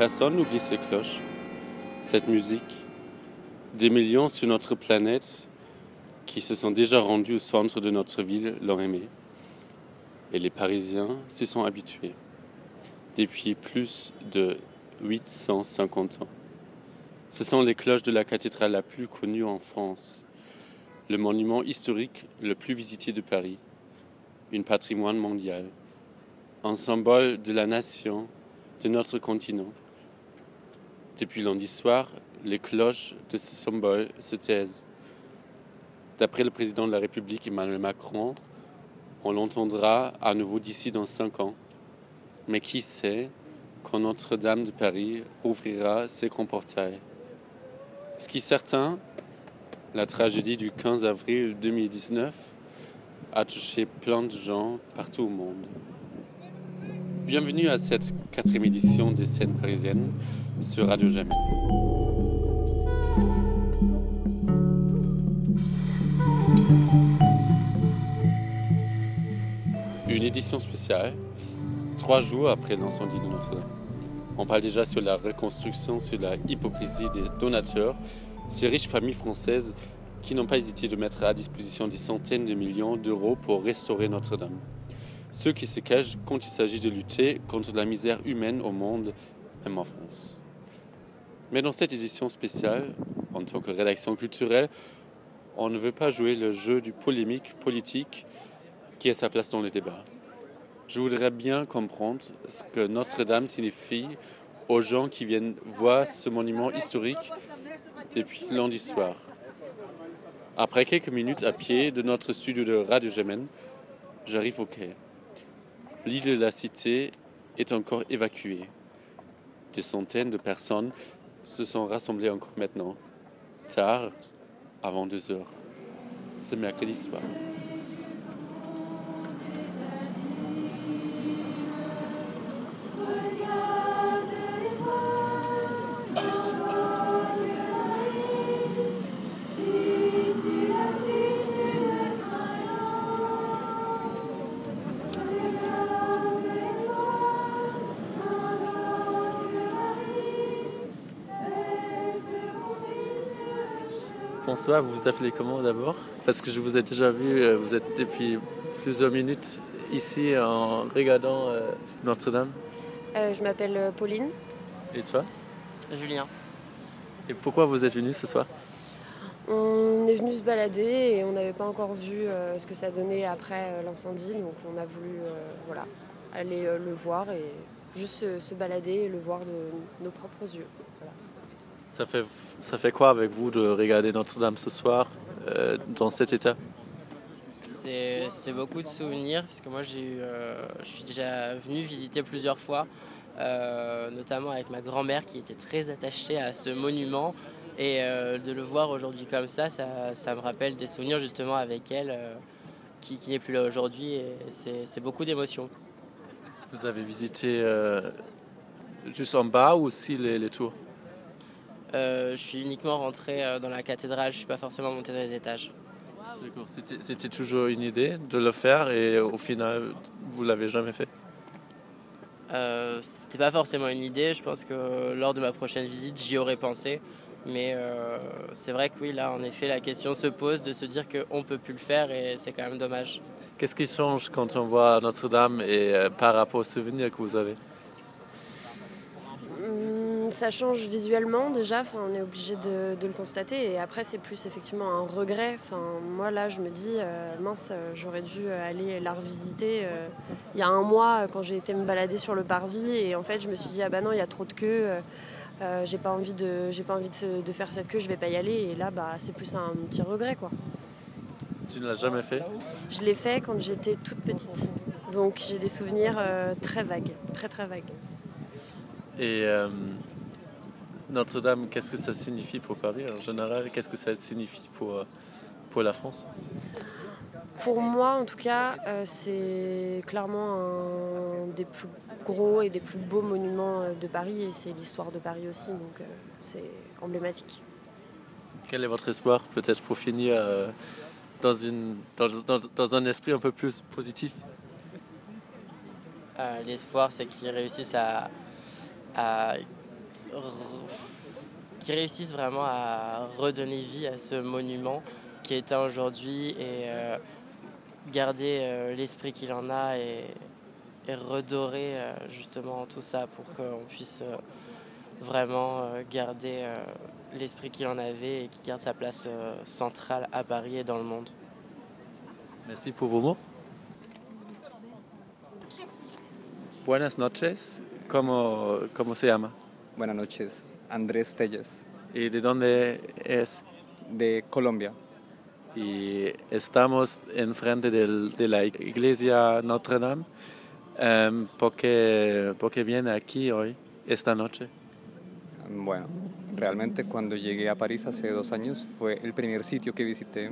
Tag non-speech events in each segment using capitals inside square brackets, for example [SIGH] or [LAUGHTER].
personne n'oublie ces cloches, cette musique. Des millions sur notre planète qui se sont déjà rendus au centre de notre ville l'ont aimé. Et les Parisiens s'y sont habitués depuis plus de 850 ans. Ce sont les cloches de la cathédrale la plus connue en France, le monument historique le plus visité de Paris, une patrimoine mondial, un symbole de la nation, de notre continent. Depuis lundi soir, les cloches de ce symbole se taisent. D'après le président de la République Emmanuel Macron, on l'entendra à nouveau d'ici dans cinq ans. Mais qui sait quand Notre-Dame de Paris rouvrira ses grands portails ce qui est certain, la tragédie du 15 avril 2019 a touché plein de gens partout au monde. Bienvenue à cette quatrième édition des scènes parisiennes sur Radio Jamais. Une édition spéciale, trois jours après l'incendie de Notre-Dame. On parle déjà sur la reconstruction, sur la hypocrisie des donateurs, ces riches familles françaises qui n'ont pas hésité de mettre à disposition des centaines de millions d'euros pour restaurer Notre-Dame. Ceux qui se cachent quand il s'agit de lutter contre la misère humaine au monde, même en France. Mais dans cette édition spéciale, en tant que rédaction culturelle, on ne veut pas jouer le jeu du polémique politique qui a sa place dans le débat je voudrais bien comprendre ce que Notre-Dame signifie aux gens qui viennent voir ce monument historique depuis lundi soir. Après quelques minutes à pied de notre studio de Radio Gémen, j'arrive au quai. L'île de la Cité est encore évacuée. Des centaines de personnes se sont rassemblées encore maintenant, tard, avant deux heures. C'est mercredi soir. Bonsoir, vous vous appelez comment d'abord? Parce que je vous ai déjà vu, euh, vous êtes depuis plusieurs minutes ici en regardant euh, Notre-Dame. Euh, je m'appelle Pauline. Et toi? Julien. Et pourquoi vous êtes venu ce soir? On est venu se balader et on n'avait pas encore vu ce que ça donnait après l'incendie, donc on a voulu voilà, aller le voir et juste se, balader et le voir de nos propres yeux. Ça fait, ça fait quoi avec vous de regarder Notre-Dame ce soir euh, dans cet état? C'est beaucoup de souvenirs, puisque moi euh, je suis déjà venu visiter plusieurs fois, euh, notamment avec ma grand-mère qui était très attachée à ce monument. Et de le voir aujourd'hui comme ça, ça, ça, me rappelle des souvenirs justement avec elle, qui, qui n'est plus là aujourd'hui. Et c'est beaucoup d'émotions. Vous avez visité juste en bas ou aussi les, les tours? Je suis uniquement rentré euh, dans la cathédrale, je ne suis pas forcément monté dans les étages. D'accord. C'était toujours une idée de le faire et au final, vous l'avez jamais fait? Euh, C'était pas forcément une idée. Je pense que lors de ma prochaine visite, j'y aurais pensé. Mais euh, c'est vrai que oui, là, en effet, la question se pose de se dire qu'on ne peut plus le faire et c'est quand même dommage. Qu'est-ce qui change quand on voit Notre-Dame et par rapport aux souvenirs que vous avez? Ça change visuellement déjà, enfin, on est obligé de, le constater. Et après, c'est plus effectivement un regret. Enfin, moi, là, je me dis, euh, mince, euh, j'aurais dû aller la revisiter euh, il y a un mois quand j'ai été me balader sur le parvis. Et en fait, je me suis dit, ah bah non, il y a trop de queue. j'ai pas envie, de, j'ai pas envie de, faire cette queue, je vais pas y aller. Et là, bah, c'est plus un petit regret, quoi. Tu ne l'as jamais fait? Je l'ai fait quand j'étais toute petite. Donc j'ai des souvenirs très vagues, très très vagues. Et notre-Dame, qu'est-ce que ça signifie pour Paris en général? Qu'est-ce que ça signifie pour, euh, pour la France? Pour moi, en tout cas, euh, c'est clairement un des plus gros et des plus beaux monuments euh, de Paris et c'est l'histoire de Paris aussi, donc c'est emblématique. Quel est votre espoir, peut-être pour finir dans, une, dans, un esprit un peu plus positif? L'espoir, c'est qu'ils réussissent à, à qui réussissent vraiment à redonner vie à ce monument qui est éteint aujourd'hui et euh, garder l'esprit qu'il en a et, redorer justement tout ça pour qu'on puisse vraiment garder l'esprit qu'il en avait et qui garde sa place centrale à Paris et dans le monde. Merci pour vos mots. Buenas noches. ¿Cómo, ¿Cómo se llama? Buenas noches. Andrés Telles. ¿Y de dónde es? De Colombia. Y estamos enfrente del, de la iglesia Notre Dame. Um, ¿por, qué, ¿Por qué viene aquí hoy, esta noche? Bueno, realmente cuando llegué a París hace dos años fue el primer sitio que visité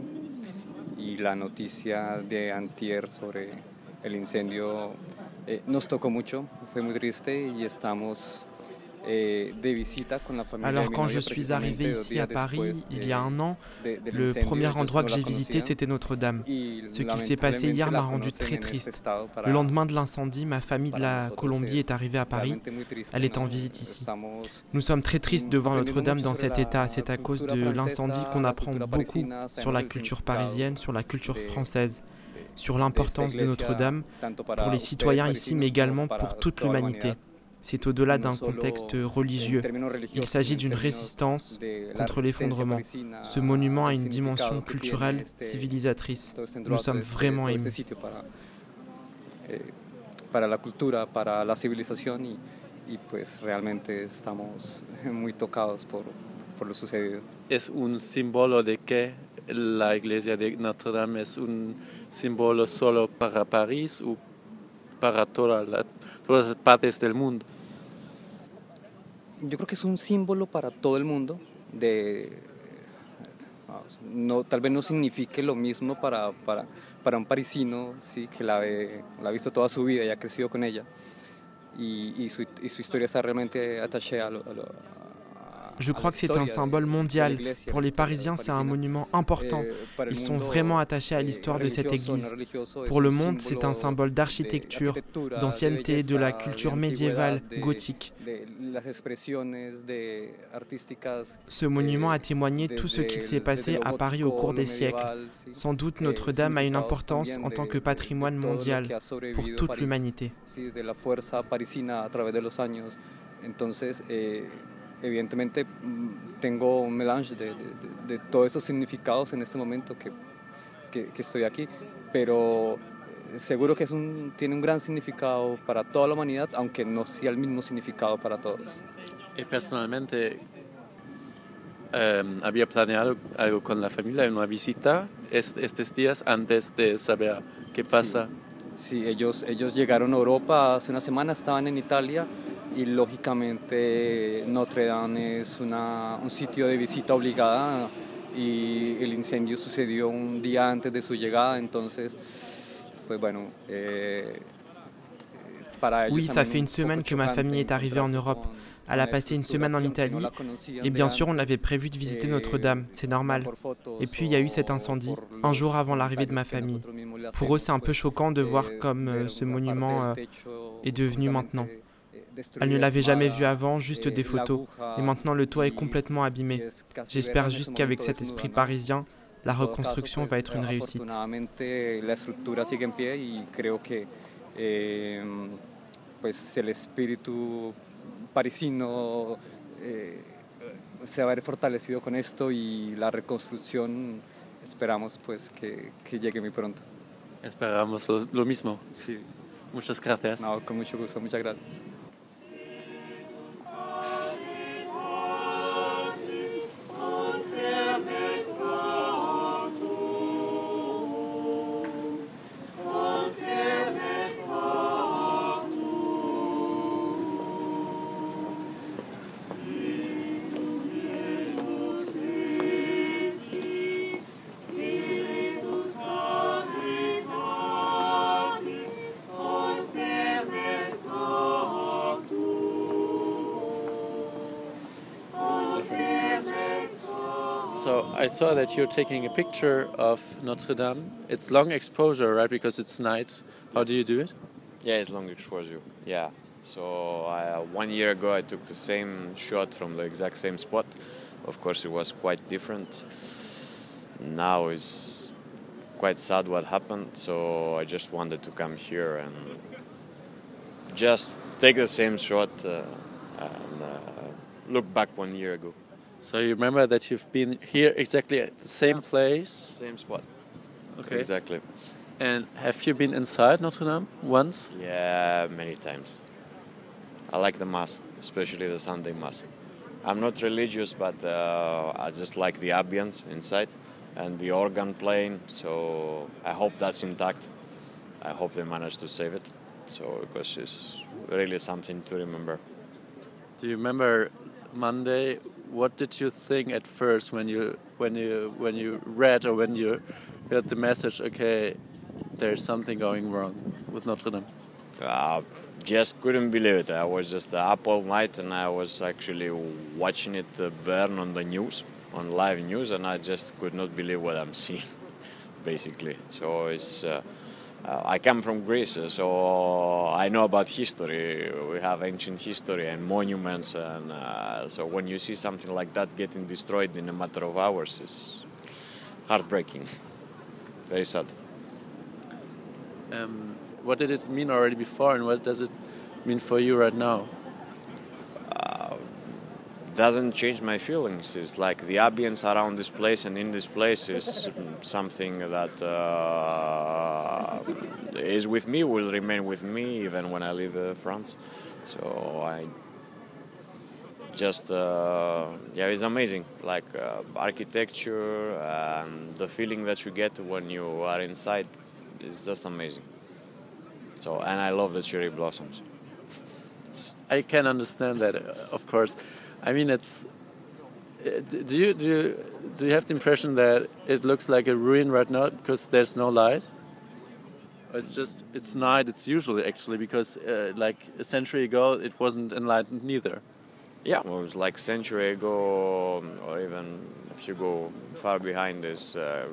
y la noticia de antier sobre el incendio eh, nos tocó mucho, fue muy triste y estamos Alors quand je suis arrivé ici à Paris il y a un an, le premier endroit que j'ai visité c'était Notre-Dame. Ce qui s'est passé hier m'a rendu très triste. Le lendemain de l'incendie, ma famille de la Colombie est arrivée à Paris. Elle est en visite ici. Nous sommes très tristes de voir Notre-Dame dans cet état. C'est à cause de l'incendie qu'on apprend beaucoup sur la culture parisienne, sur la culture française sur l'importance de Notre-Dame pour les citoyens ici, mais également pour toute l'humanité. C'est au-delà d'un contexte religieux. Il s'agit d'une résistance contre l'effondrement. Ce monument a une dimension culturelle, civilisatrice. Nous sommes vraiment émus. para la cultura, para la civilización y, y pues realmente estamos [LAUGHS] muy tocados por, por lo sucedido. Es un símbolo de que la iglesia de Notre Dame es un símbolo solo para París o para toda la, todas las partes del mundo. Yo creo que es un símbolo para todo el mundo de no, tal vez no signifique lo mismo para, para, para un parisino sí, que la, la, ha visto toda su vida y ha crecido con ella. Y, su, y su, historia está realmente attachée a lo, a lo, Je crois que c'est un symbole mondial. Pour les Parisiens, c'est un monument important. Ils sont vraiment attachés à l'histoire de cette église. Pour le monde, c'est un symbole d'architecture, d'ancienneté, de la culture médiévale, gothique. Ce monument a témoigné tout ce qui s'est passé à Paris au cours des siècles. Sans doute Notre-Dame a une importance en tant que patrimoine mondial pour toute l'humanité. Evidentemente mm, tengo un melange de, de, de, todos esos significados en este momento que, que, que estoy aquí, pero eh, seguro que es un, tiene un gran significado para toda la humanidad, aunque no sea el mismo significado para todos. Y personalmente, eh, había planeado algo con la familia, una visita est estos días antes de saber qué pasa. Sí, sí, ellos, ellos llegaron a Europa hace una semana, estaban en Italia y lógicamente Notre Dame es una, un sitio de visita obligada y el incendio sucedió un día antes de su llegada, entonces, pues bueno, eh, Oui, ça fait une semaine que ma famille est arrivée en Europe. Elle a passé une semaine en Italie et bien sûr on avait prévu de visiter Notre-Dame, c'est normal. Et puis il y a eu cet incendie, un jour avant l'arrivée de ma famille. Pour eux c'est un peu choquant de voir comme euh, ce monument euh, est devenu maintenant. Elle ne l'avait jamais vu avant, juste des photos. Et maintenant, le toit est complètement abîmé. J'espère juste qu'avec cet esprit parisien, la reconstruction va être une réussite. La estructura sigue en pie y creo que eh, pues el espíritu parisino eh, se va a ver fortalecido con esto y la reconstrucción esperamos pues que, que llegue muy pronto. Esperamos lo, lo mismo. Sí. Muchas gracias. No, con mucho gusto. Muchas gracias. I saw that you're taking a picture of Notre Dame. It's long exposure, right? Because it's night. How do you do it? Yeah, it's long exposure. Yeah, So uh, one year ago, I took the same shot from the exact same spot. Of course, it was quite different. Now it's quite sad what happened. So I just wanted to come here and just take the same shot uh, and uh, look back one year ago. So you remember that you've been here exactly at the same place? Same spot. Okay. Exactly. And have you been inside Notre Dame once? Yeah, many times. I like the Mass, especially the Sunday Mass. I'm not religious, but uh, I just like the ambience inside and the organ playing, so I hope that's intact. I hope they manage to save it, so because it's really something to remember. Do you remember Monday? What did you think at first when you when you when you read or when you heard the message? Okay, there's something going wrong with Notre Dame. Uh, just couldn't believe it. I was just up all night and I was actually watching it uh, burn on the news, on live news, and I just could not believe what I'm [LAUGHS] seeing, basically. So it's. Uh, uh, I come from Greece, so I know about history. We have ancient history and monuments, and uh, so when you see something like that getting destroyed in a matter of hours, it's heartbreaking. [LAUGHS] Very sad. Um, what did it mean already before, and what does it mean for you right now? Doesn't change my feelings. It's like the ambience around this place and in this place is something that uh, is with me, will remain with me even when I leave uh, France. So I just uh, yeah, it's amazing. Like uh, architecture and the feeling that you get when you are inside is just amazing. So and I love the cherry blossoms. I can understand that, uh, of course. I mean, it's. uh, Do you do you, do you have the impression that it looks like a ruin right now because there's no light? It's just it's night. It's usually actually because uh, like a century ago it wasn't enlightened neither. Yeah, well, it was like century ago, or even if you go far behind this, a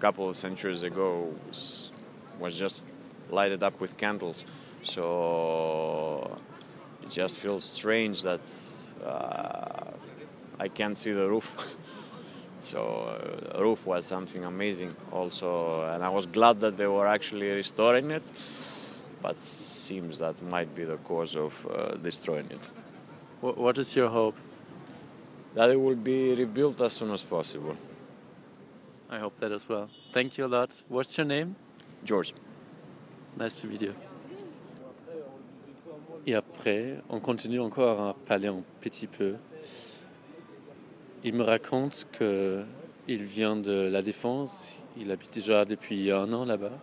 couple of centuries ago, was, was just lighted up with candles. So it just feels strange that uh, I can't see the roof. [LAUGHS] so uh, roof was something amazing also, and I was glad that they were actually restoring it. But seems that might be the cause of uh, destroying it. What, what is your hope? That it will be rebuilt as soon as possible. I hope that as well. Thank you a lot. What's your name? George. Nice to meet you. Et après, on continue encore à parler un petit peu. Il me raconte que il vient de la Défense. Il habite déjà depuis un an là-bas.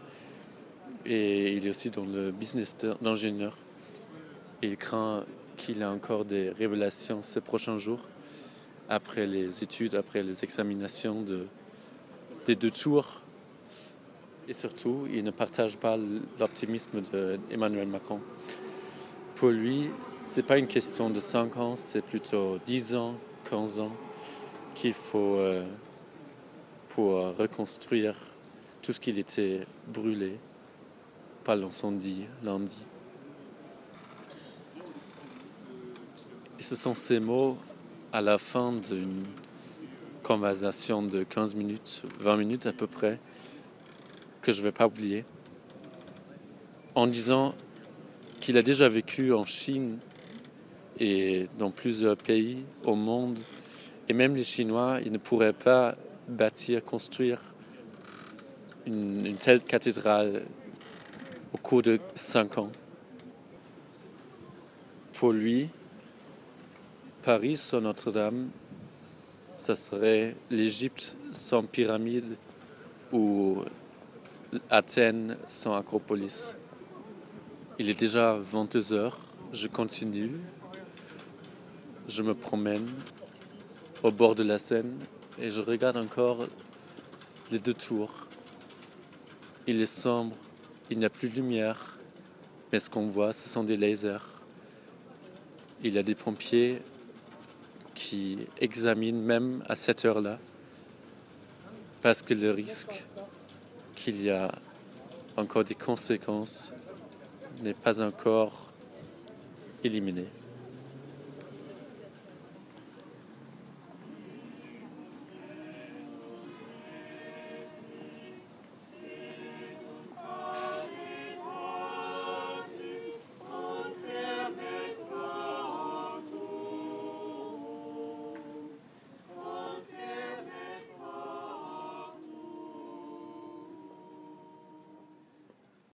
Et il est aussi dans le business d'ingénieur. Il craint qu'il ait encore des révélations ces prochains jours, après les études, après les examinations de, des deux tours. Et surtout, il ne partage pas l'optimisme d'Emmanuel Macron. Pour lui, ce n'est pas une question de 5 ans, c'est plutôt 10 ans, 15 ans qu'il faut euh, pour reconstruire tout ce qui était brûlé par l'incendie lundi. Et ce sont ces mots à la fin d'une conversation de 15 minutes, 20 minutes à peu près, que je ne vais pas oublier, en disant qu'il a déjà vécu en Chine et dans plusieurs pays au monde, et même les Chinois, ils ne pourraient pas bâtir, construire une, telle cathédrale au cours de cinq ans. Pour lui, Paris sans Notre-Dame, ça serait l'Égypte sans pyramide ou Athènes sans Acropolis. Il est déjà 22 heures, je continue, je me promène au bord de la Seine et je regarde encore les deux tours. Il est sombre, il n'y a plus de lumière, mais ce qu'on voit, ce sont des lasers. Il y a des pompiers qui examinent même à cette heure-là, parce que le risque qu'il y a encore des conséquences n'est pas encore éliminé.